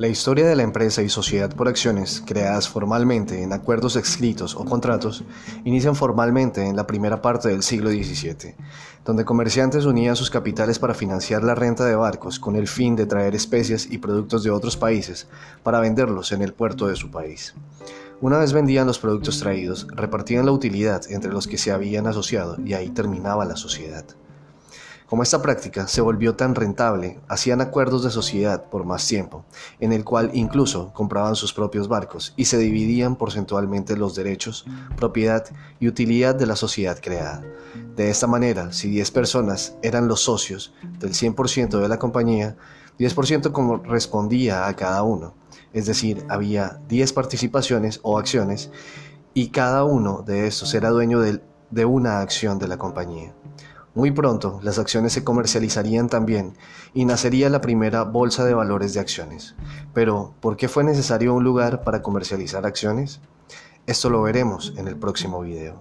La historia de la empresa y sociedad por acciones, creadas formalmente en acuerdos escritos o contratos, inician formalmente en la primera parte del siglo XVII, donde comerciantes unían sus capitales para financiar la renta de barcos con el fin de traer especias y productos de otros países para venderlos en el puerto de su país. Una vez vendían los productos traídos, repartían la utilidad entre los que se habían asociado y ahí terminaba la sociedad. Como esta práctica se volvió tan rentable, hacían acuerdos de sociedad por más tiempo, en el cual incluso compraban sus propios barcos y se dividían porcentualmente los derechos, propiedad y utilidad de la sociedad creada. De esta manera, si 10 personas eran los socios del 100% de la compañía, 10% correspondía a cada uno, es decir, había 10 participaciones o acciones y cada uno de estos era dueño de una acción de la compañía. Muy pronto las acciones se comercializarían también y nacería la primera bolsa de valores de acciones. Pero, ¿por qué fue necesario un lugar para comercializar acciones? Esto lo veremos en el próximo video.